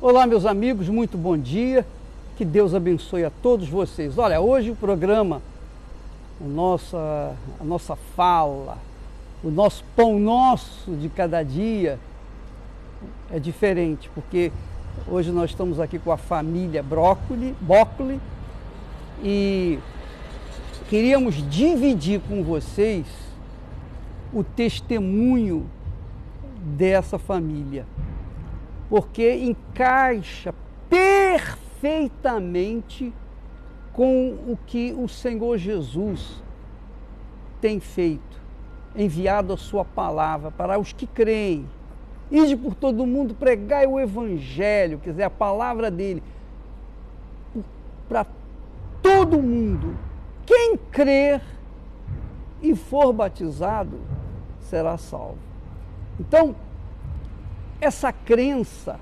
Olá, meus amigos, muito bom dia. Que Deus abençoe a todos vocês. Olha, hoje o programa, a nossa, a nossa fala, o nosso pão nosso de cada dia é diferente, porque hoje nós estamos aqui com a família Brócoli, Bócoli e queríamos dividir com vocês o testemunho dessa família porque encaixa perfeitamente com o que o Senhor Jesus tem feito, enviado a sua palavra para os que creem. Ide por todo mundo, pregai o evangelho, quer dizer, a palavra dele, para todo mundo. Quem crer e for batizado será salvo. Então, essa crença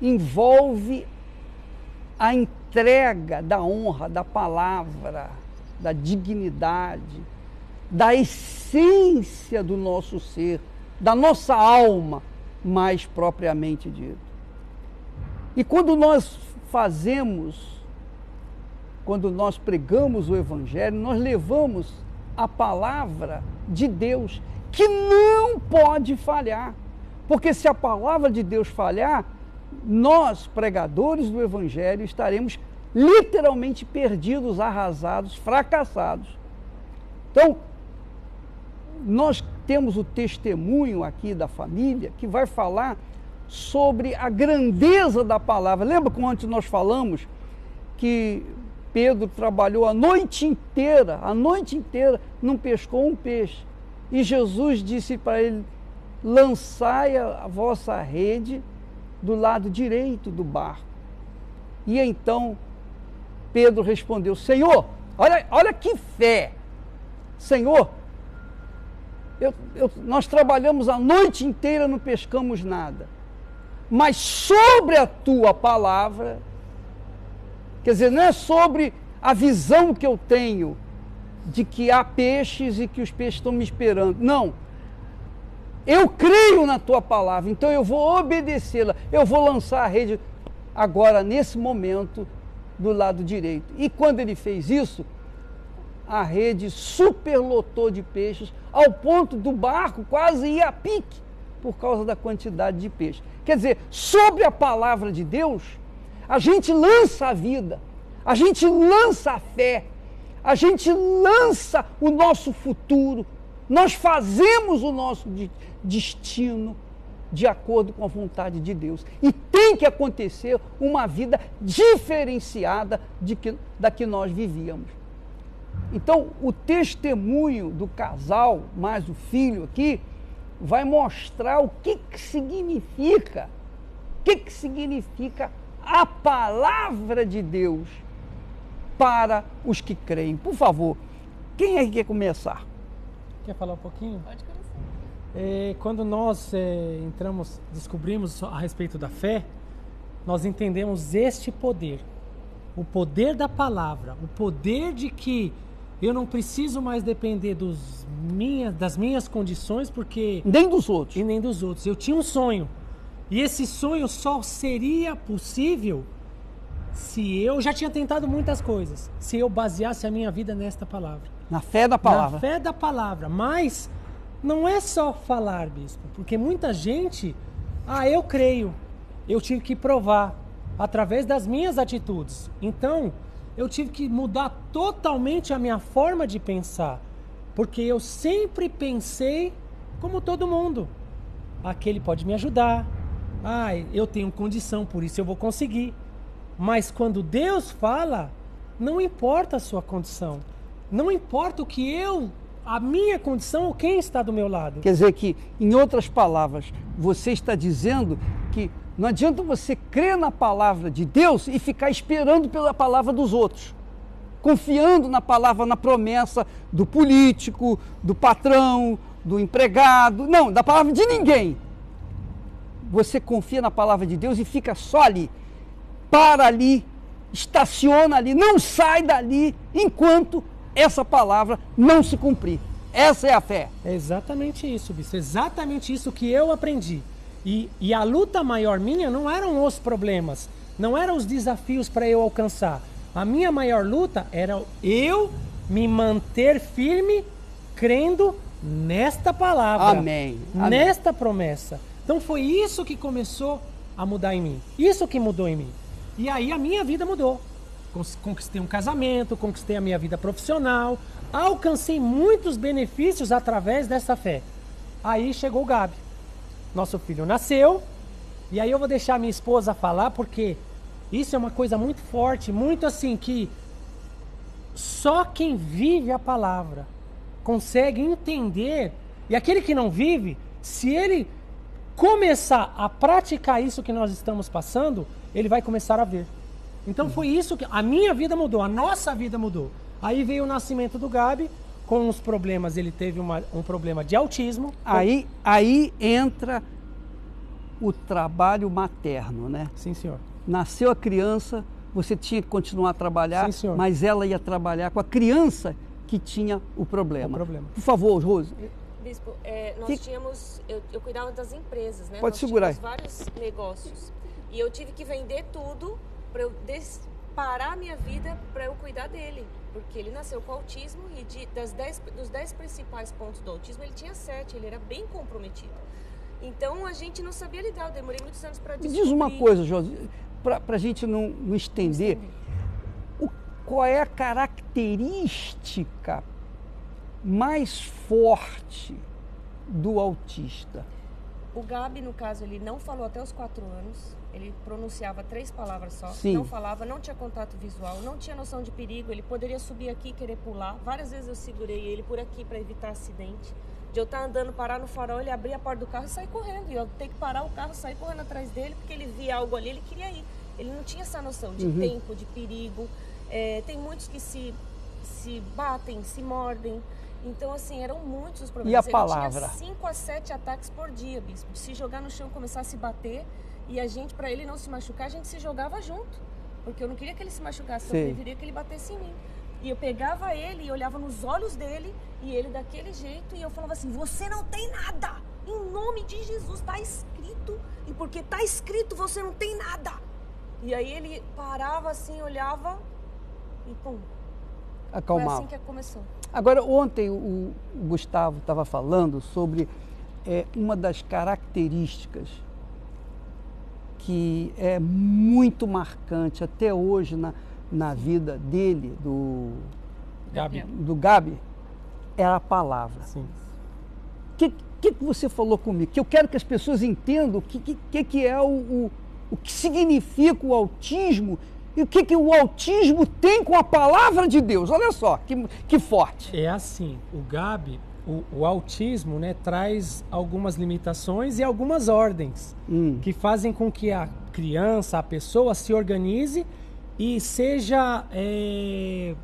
envolve a entrega da honra, da palavra, da dignidade, da essência do nosso ser, da nossa alma, mais propriamente dito. E quando nós fazemos, quando nós pregamos o Evangelho, nós levamos a palavra de Deus, que não pode falhar. Porque se a palavra de Deus falhar, nós, pregadores do Evangelho, estaremos literalmente perdidos, arrasados, fracassados. Então, nós temos o testemunho aqui da família que vai falar sobre a grandeza da palavra. Lembra como antes nós falamos que Pedro trabalhou a noite inteira, a noite inteira, não pescou um peixe. E Jesus disse para ele: lançai a, vossa rede do lado direito do barco. E então Pedro respondeu: Senhor, olha, olha que fé! Senhor, eu, eu, nós trabalhamos a noite inteira, não pescamos nada. Mas sobre a tua palavra, quer dizer, não é sobre a visão que eu tenho de que há peixes e que os peixes estão me esperando. Não eu creio na tua palavra, então eu vou obedecê-la. Eu vou lançar a rede agora, nesse momento, do lado direito. E quando ele fez isso, a rede superlotou de peixes, ao ponto do barco quase ir a pique, por causa da quantidade de peixes. Quer dizer, sobre a palavra de Deus, a gente lança a vida, a gente lança a fé, a gente lança o nosso futuro, nós fazemos o nosso destino de acordo com a vontade de Deus. E tem que acontecer uma vida diferenciada de que, da que nós vivíamos. Então, o testemunho do casal, mais o filho aqui, vai mostrar o que, que significa, o que, que significa a palavra de Deus para os que creem. Por favor, quem é que quer começar? Quer falar um pouquinho? Pode começar. É, quando nós é, entramos, descobrimos a respeito da fé, nós entendemos este poder, o poder da palavra, o poder de que eu não preciso mais depender dos minha, das minhas condições, porque nem dos outros e nem dos outros. Eu tinha um sonho e esse sonho só seria possível se eu já tinha tentado muitas coisas, se eu baseasse a minha vida nesta palavra. Na fé da palavra. Na fé da palavra. Mas não é só falar, bispo, porque muita gente, ah, eu creio, eu tive que provar através das minhas atitudes. Então, eu tive que mudar totalmente a minha forma de pensar, porque eu sempre pensei como todo mundo. Aquele pode me ajudar. Ah, eu tenho condição, por isso eu vou conseguir. Mas quando Deus fala, não importa a sua condição. Não importa o que eu, a minha condição ou quem está do meu lado. Quer dizer que, em outras palavras, você está dizendo que não adianta você crer na palavra de Deus e ficar esperando pela palavra dos outros. Confiando na palavra, na promessa do político, do patrão, do empregado. Não, da palavra de ninguém. Você confia na palavra de Deus e fica só ali. Para ali, estaciona ali, não sai dali enquanto essa palavra não se cumprir. Essa é a fé. É exatamente isso, Bispo. Exatamente isso que eu aprendi. E, e a luta maior minha não eram os problemas, não eram os desafios para eu alcançar. A minha maior luta era eu me manter firme, crendo nesta palavra, Amém. Amém. nesta promessa. Então foi isso que começou a mudar em mim. Isso que mudou em mim. E aí a minha vida mudou. Conquistei um casamento, conquistei a minha vida profissional, alcancei muitos benefícios através dessa fé. Aí chegou o Gabi. Nosso filho nasceu. E aí eu vou deixar minha esposa falar porque isso é uma coisa muito forte, muito assim que só quem vive a palavra consegue entender. E aquele que não vive, se ele começar a praticar isso que nós estamos passando, ele vai começar a ver. Então foi isso que a minha vida mudou, a nossa vida mudou. Aí veio o nascimento do Gabi com os problemas, ele teve uma- um problema de autismo. Aí, aí entra o trabalho materno, né? Sim, senhor. Nasceu a criança, você tinha que continuar a trabalhar, Sim, mas ela ia trabalhar com a criança que tinha o problema. O problema. Por favor, Rose. Bispo, é, nós Que- tínhamos, eu, eu cuidava das empresas, né? Pode nós segurar vários negócios. E eu tive que vender tudo para eu des- parar a minha vida para eu cuidar dele. Porque ele nasceu com autismo e de, das dez, dos 10 principais pontos do autismo, ele tinha 7, ele era bem comprometido. Então a gente não sabia lidar, eu demorei muitos anos para Me descobrir. diz uma coisa, Josi, para a gente não, não estender, o- qual é a característica mais forte do autista? O Gabi, no caso, ele não falou até os quatro anos. Ele pronunciava três palavras só. Sim. Não falava, não tinha contato visual, não tinha noção de perigo. Ele poderia subir aqui e querer pular. Várias vezes eu segurei ele por aqui para evitar acidente. De eu estar andando, parar no farol, ele abrir a porta do carro e sair correndo. E eu ter que parar o carro, sair correndo atrás dele, porque ele via algo ali, ele queria ir. Ele não tinha essa noção de Uhum. tempo, de perigo. É, tem muitos que se, se batem, se mordem. Então, assim, eram muitos os problemas. E a Ele palavra? Tinha 5 a 7 ataques por dia, bispo. Se jogar no chão, começar a se bater. E a gente, para ele não se machucar, a gente se jogava junto. Porque eu não queria que ele se machucasse, Sei. eu preferia que ele batesse em mim. E eu pegava ele e olhava nos olhos dele, e ele daquele jeito, e eu falava assim: Você não tem nada! Em nome de Jesus, tá escrito. E porque tá escrito, você não tem nada. E aí ele parava assim, olhava, e pum. Foi Acalmava. assim que começou. Agora, ontem o, Gustavo estava falando sobre é, uma das características que é muito marcante até hoje na, na vida dele, do, Gabi. do Gabi, é a palavra. Sim. O que, que, que você falou comigo? Que eu quero que as pessoas entendam o que, que, que, que é o, o, o que significa o autismo e o que, que o autismo tem com a palavra de Deus. Olha só, que, que forte. É assim, o Gabi, o, o autismo, né, traz algumas limitações e algumas ordens Hum. que fazem com que a criança, a pessoa se organize e seja é,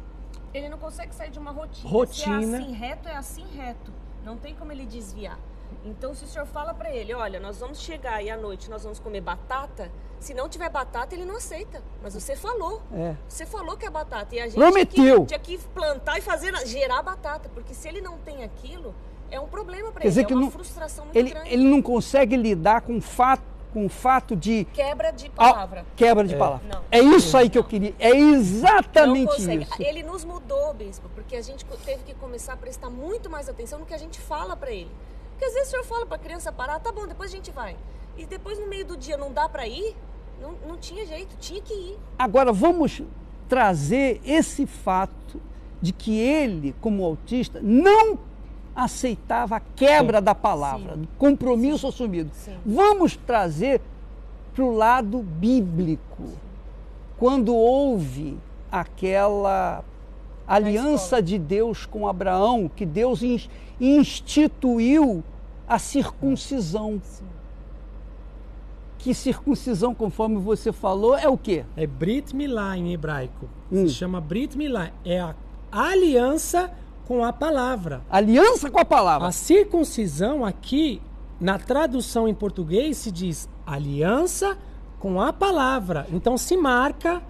Ele não consegue sair de uma rotina. Rotina. Se é assim reto, é assim reto. Não tem como ele desviar. Então, se o senhor fala pra ele, olha, nós vamos chegar e à noite nós vamos comer batata, se não tiver batata, ele não aceita. Mas você falou. É. Você falou que é batata. E a gente Prometeu. Tinha, que, tinha que plantar e fazer, gerar batata. Porque se ele não tem aquilo, é um problema pra Quer ele. dizer é que uma não- frustração muito Ele, grande. ele não consegue lidar com o fato, com o fato de. Quebra de Ah, palavra. quebra de palavra. Não. É isso aí que eu queria. É não exatamente consegue. isso. Ele nos mudou, bispo, porque a gente teve que começar a prestar muito mais atenção no que a gente fala pra ele. Porque às vezes o senhor fala pra criança parar, tá bom, depois a gente vai. E depois no meio do dia não dá pra ir, não, não tinha jeito, tinha que ir. Agora vamos trazer esse fato de que ele, como autista, não aceitava a quebra da palavra, Sim. do compromisso assumido. Sim. Vamos trazer para o lado bíblico. Quando houve aquela aliança de Deus com Abraão, que Deus ins- instituiu a circuncisão. Que circuncisão, conforme você falou, é o quê? é Brit Milá em hebraico. Hum. Se chama Brit Milá. É a aliança com a palavra. Aliança com a palavra. A circuncisão aqui, na tradução em português, se diz aliança com a palavra. Então se marca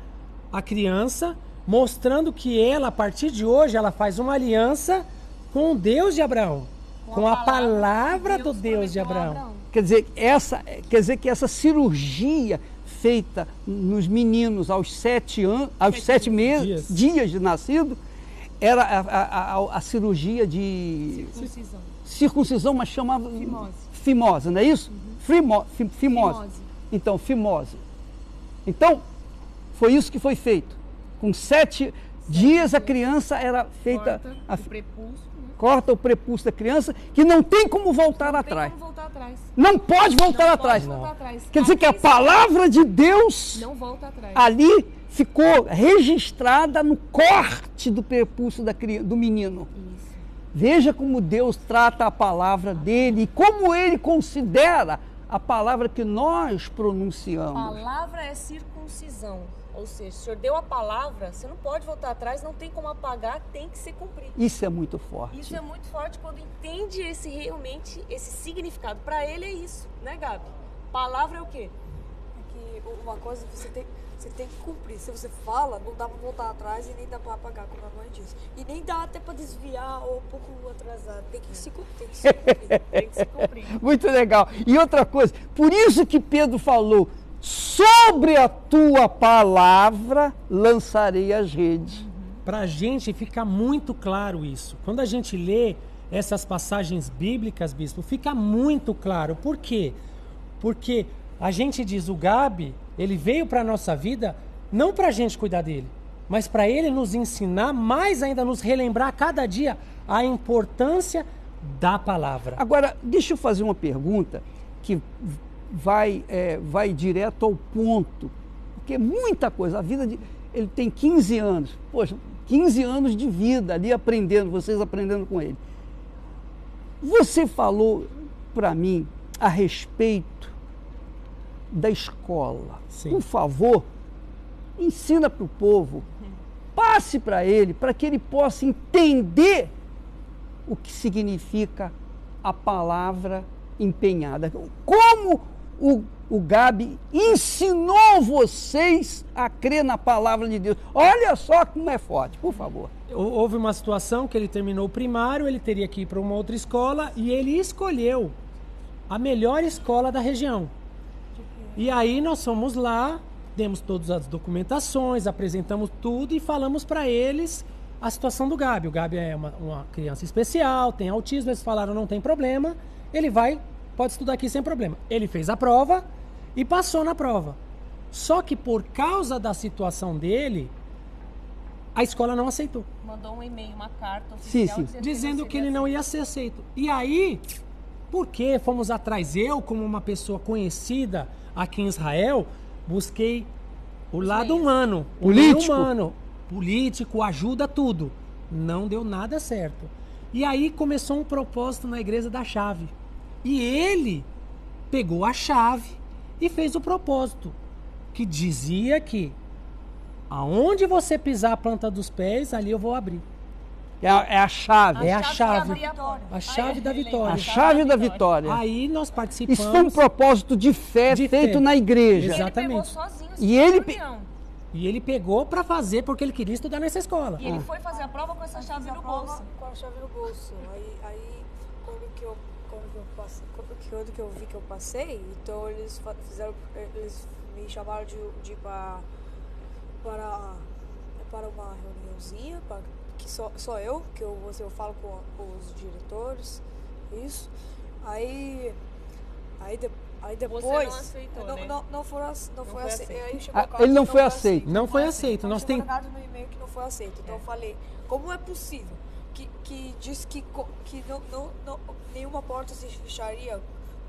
a criança mostrando que ela, a partir de hoje, ela faz uma aliança com o Deus de Abraão. Com, a palavra, que do Deus de prometeu a Abraão. Quer dizer, essa, quer dizer que essa cirurgia feita nos meninos aos sete, an, aos Sete sete meses, dias. dias de nascido, era a, a- a- a cirurgia de Circuncisão. circuncisão, mas chamava Fimose. fimose, não é isso? Frimo- fi- fimose. Fimose. Então, fimose. Então, foi isso que foi feito. Com sete dias a criança era feita, Corta a- o prepúcio. Corta o prepúcio da criança, que não tem como voltar Não atrás. tem como voltar atrás. Não pode voltar Não atrás. Pode voltar atrás. Quer dizer que a palavra de Deus ali ficou registrada no corte do prepúcio da criança, do menino. Isso. Veja como Deus trata a palavra dele e como ele considera a palavra que nós pronunciamos. Palavra é circuncisão. Ou seja, o senhor deu a palavra, você não pode voltar atrás, não tem como apagar, tem que ser cumprido. Isso é muito forte. Isso é muito forte quando entende esse realmente esse significado. Para ele é isso, né, Gabi? Palavra é o quê? É que uma coisa você tem, você tem que cumprir. Se você fala, não dá pra voltar atrás e nem dá pra apagar, como a mãe disse. E nem dá até pra desviar ou um pouco atrasar. Tem que se, tem que se cumprir. Tem que se cumprir. Muito legal. E outra coisa, por isso que Pedro falou: sobre a tua palavra lançarei as redes. Para a gente fica muito claro isso. Quando a gente lê essas passagens bíblicas, bispo, fica muito claro. Por quê? Porque a gente diz o Gabi, ele veio para a nossa vida não para a gente cuidar dele, mas para ele nos ensinar, mais ainda nos relembrar a cada dia a importância da palavra. Agora, deixa eu fazer uma pergunta que vai, é, vai direto ao ponto. Porque muita coisa, a vida de. Ele tem 15 anos. Poxa, 15 anos de vida ali aprendendo, vocês aprendendo com ele. Você falou para mim a respeito da escola. Sim. Por favor, ensina para o povo, passe para ele, para que ele possa entender o que significa a palavra empenhada. Como o, o Gabi ensinou vocês a crer na palavra de Deus. Olha só como é forte, por favor. Hou- Houve uma situação que ele terminou o primário, ele teria que ir para uma outra escola e ele escolheu a melhor escola da região. E aí nós fomos lá, demos todas as documentações, apresentamos tudo e falamos para eles a situação do Gabi. O Gabi é uma, uma criança especial, tem autismo, eles falaram não tem problema, ele vai, pode estudar aqui sem problema. Ele fez a prova e passou na prova. Só que por causa da situação dele, a escola não aceitou. Mandou um e-mail, uma carta Sim, oficial sim. dizendo não que ele não ia ser aceito. E aí, porque fomos atrás, eu, como uma pessoa conhecida aqui em Israel, busquei o lado humano, o Político. humano, político, ajuda tudo. Não deu nada certo. E aí começou um propósito na igreja da chave. E ele pegou a chave e fez o propósito, que dizia que aonde você pisar a planta dos pés, ali eu vou abrir. É a, é a chave. É a chave. A chave da vitória. A chave da vitória. Aí nós participamos. Isso foi um propósito de fé De feito fé. na igreja. Ele Exatamente. pegou sozinho, E ele pe- reunião. E ele pegou pra fazer porque ele queria estudar nessa escola. E ele foi fazer a prova com essa chave no bolso. Com a chave no bolso. Aí, aí quando, que eu, quando, que eu passei, quando, que- que eu vi que eu passei, então eles fizeram. Eles me chamaram de, de ir pra, para, para uma reuniãozinha, pra, que só, só eu, que eu, você, eu falo com, com os diretores, isso. Aí. Aí, de, aí depois. não aceitou, não, né? não, não, foi, ace- não, Não foi foi aceito. Ah, ele não foi aceito. Não foi aceito. Nós tem... nada no e-mail que não foi aceito. Então eu falei, como é possível que, que diz que, que não, não, não, nenhuma porta se fecharia,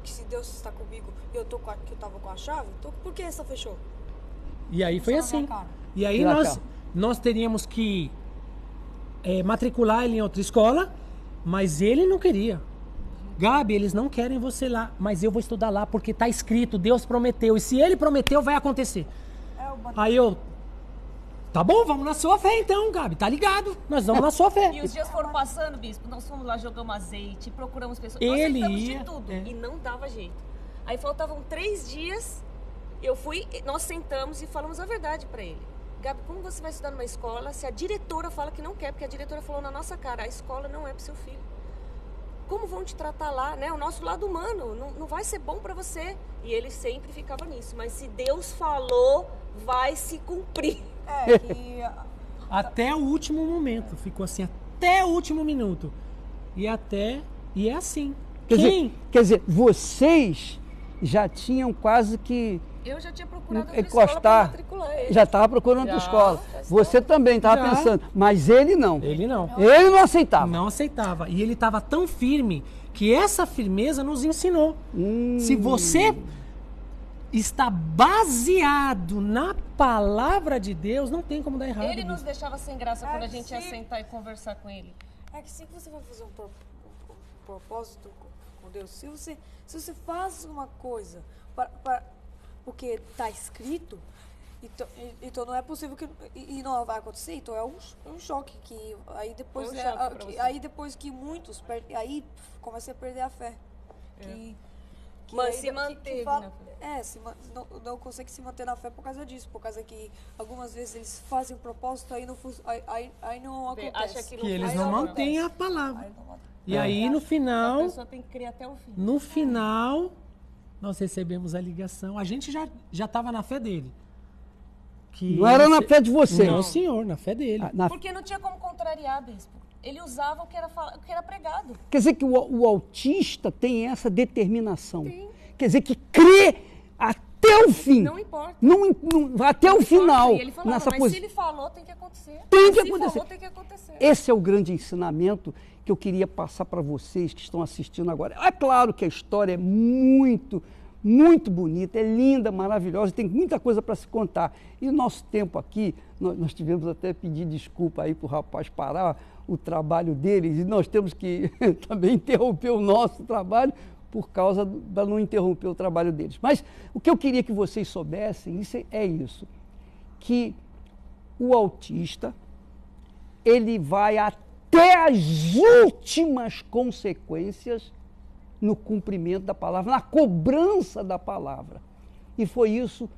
que se Deus está comigo e eu, tô com a, que eu tava com a chave, então por que essa fechou? E aí foi assim. E aí nós, nós teríamos que é, matricular ele em outra escola, mas ele não queria. Gabi, eles não querem você lá, mas eu vou estudar lá porque tá escrito, Deus prometeu. E se ele prometeu, vai acontecer. É, eu Aí eu. Tá bom, vamos na sua fé então, Gabi. Tá ligado? Nós vamos na sua fé. E os dias foram passando, bispo. Nós fomos lá, jogamos azeite, procuramos pessoas. Ele nós ia, de tudo. é. E não dava jeito. Aí faltavam três dias. Eu fui, nós sentamos e falamos a verdade pra ele. Gabi, como você vai estudar numa escola se a diretora fala que não quer? Porque a diretora falou na nossa cara: a escola não é pro seu filho. como vão te tratar lá, né? O nosso lado humano não, não vai ser bom para você. E ele sempre ficava nisso. Mas se Deus falou, vai se cumprir. É, que Até o último momento. Ficou assim, até o último minuto. E até. E é assim. Quer Quem? dizer, quer dizer, vocês já tinham quase que Eu já tinha procurado outra encostar, escola para matricular ele. já estava procurando outra escola. Você também estava pensando, mas ele não. Ele não. Ele não aceitava. Não aceitava. E ele estava tão firme que essa firmeza nos ensinou. Hum. Se você está baseado na palavra de Deus, não tem como dar errado. Ele nos deixava sem graça É, quando a gente ia sim. sentar e conversar com ele. É que se você vai fazer um, pro- propósito com- Deus, se você, se você faz uma coisa para, para- porque está escrito, então, e- então não é possível que e, e não vai acontecer, então é um, um choque que aí depois um é, choque a- pra que- aí depois que muitos per- aí começa a perder a fé. Que, que Mas aí se de- que- que manteve fala- na fé. É, se não, não consegue se manter na fé por causa disso, por causa que algumas vezes eles fazem um propósito aí não aí, aí, aí não acontece. acha que Que eles não não mantêm a palavra. Aí não- E aí, no A final, pessoa tem que crer até o fim. no final, nós recebemos a ligação. A gente já já estava na fé dele. Que Não era na você- fé de vocês. Não, senhor, na fé dele. Ah, na- Porque não tinha como contrariar, bispo. Ele usava o que era, o que era pregado. Quer dizer que o, o autista tem essa determinação. Quer dizer que crê até o fim. Não importa. Não, não- até o final. E ele falava, nessa mas se ele falou, tem que acontecer. Tem que se acontecer. falou, tem que acontecer. Esse é o grande ensinamento que eu queria passar para vocês que estão assistindo agora. É claro que a história é muito, muito bonita, é linda, maravilhosa, tem muita coisa para se contar. E o nosso tempo aqui, nós, tivemos até pedir desculpa aí para o rapaz parar o trabalho deles e nós temos que também interromper o nosso trabalho por causa da não interromper o trabalho deles. Mas o que eu queria que vocês soubessem isso é- é isso, que o autista ele vai até as últimas consequências no cumprimento da palavra, na cobrança da palavra. E foi isso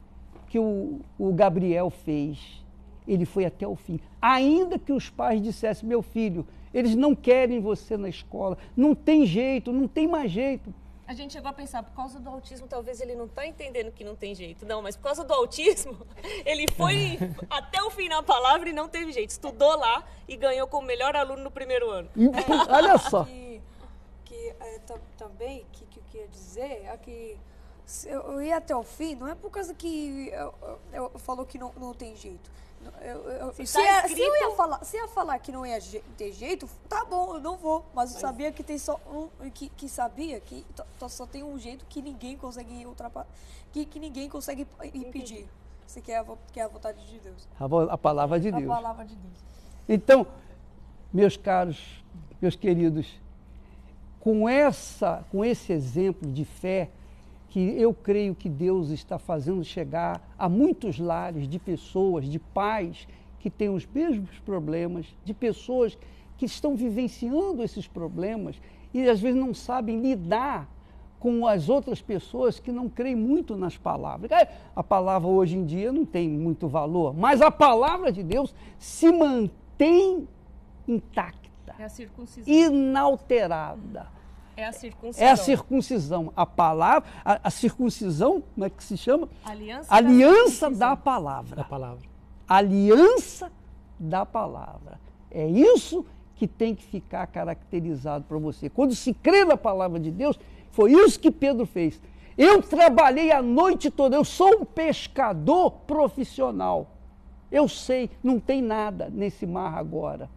que o, o Gabriel fez. Ele foi até o fim. Ainda que os pais dissessem, meu filho, eles não querem você na escola, não tem jeito, não tem mais jeito. A gente chegou a pensar, por causa do autismo, talvez ele não está entendendo que não tem jeito. Não, mas por causa do autismo, ele foi até o fim na palavra e não teve jeito. Estudou lá e ganhou como melhor aluno no primeiro ano. Olha só. É, tam- também que, que eu queria dizer é que eu, ia até o fim, não é por causa que eu, eu, eu falou que não, não tem jeito. Eu, eu- Se se, tá ia- se eu ia escrito- falar, se ia falar que não ia je- ter jeito, tá bom, eu não vou. Mas eu sabia que tem só um, que, que sabia que só tem um jeito que ninguém consegue ultrapassar, que, que ninguém consegue impedir. Isso que é a, que é a vontade de Deus. A, a palavra de A Deus. palavra de Deus. Então, meus caros, meus queridos, com, essa, com esse exemplo de fé, que eu creio que Deus está fazendo chegar a muitos lares de pessoas, de pais que têm os mesmos problemas, de pessoas que estão vivenciando esses problemas e às vezes não sabem lidar com as outras pessoas que não creem muito nas palavras. É, A palavra hoje em dia não tem muito valor, mas a palavra de Deus se mantém intacta, É a circuncisão. inalterada. É a circuncisão. É a circuncisão. A palavra, a, a circuncisão, como é que se chama? Aliança, Aliança da da palavra. Da palavra. Aliança da palavra. É isso que tem que ficar caracterizado para você. Quando se crê na palavra de Deus, foi isso que Pedro fez. Eu trabalhei a noite toda, eu sou um pescador profissional. Eu sei, não tem nada nesse mar agora,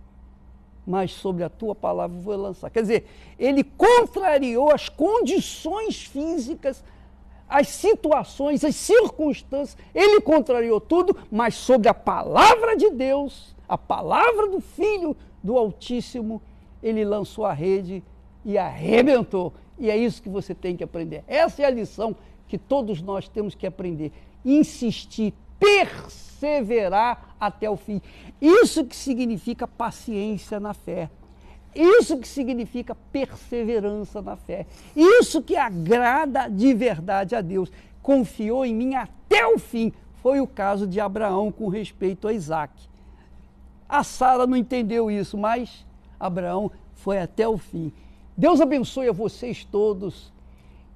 mas sobre a tua palavra vou lançar. Quer dizer, ele contrariou as condições físicas, as situações, as circunstâncias, ele contrariou tudo, mas sobre a palavra de Deus, a palavra do Filho do Altíssimo, ele lançou a rede e arrebentou. E é isso que você tem que aprender. Essa é a lição que todos nós temos que aprender. Insistir, perseverar até o fim. Isso que significa paciência na fé. Isso que significa perseverança na fé. Isso que agrada de verdade a Deus. Confiou em mim até o fim. Foi o caso de Abraão com respeito a Isaac. A Sara não entendeu isso, mas Abraão foi até o fim. Deus abençoe a vocês todos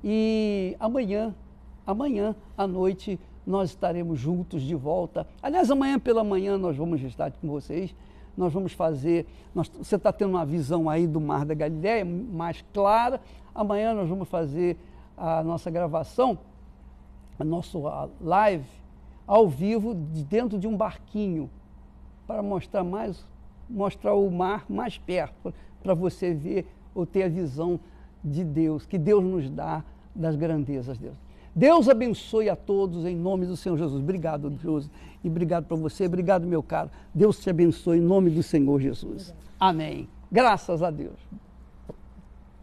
e amanhã, amanhã à noite, nós estaremos juntos de volta. Aliás, amanhã pela manhã nós vamos estar com vocês. Nós vamos fazer. Nós, você está tendo uma visão aí do Mar da Galileia mais clara. Amanhã nós vamos fazer a nossa gravação, a nossa live, ao vivo, de dentro de um barquinho, para mostrar mais, mostrar o mar mais perto, para você ver ou ter a visão de Deus, que Deus nos dá das grandezas de Deus. Deus abençoe a todos em nome do Senhor Jesus. Obrigado, Deus, e obrigado para você. Obrigado, meu caro. Deus te abençoe em nome do Senhor Jesus. Amém. Graças a Deus.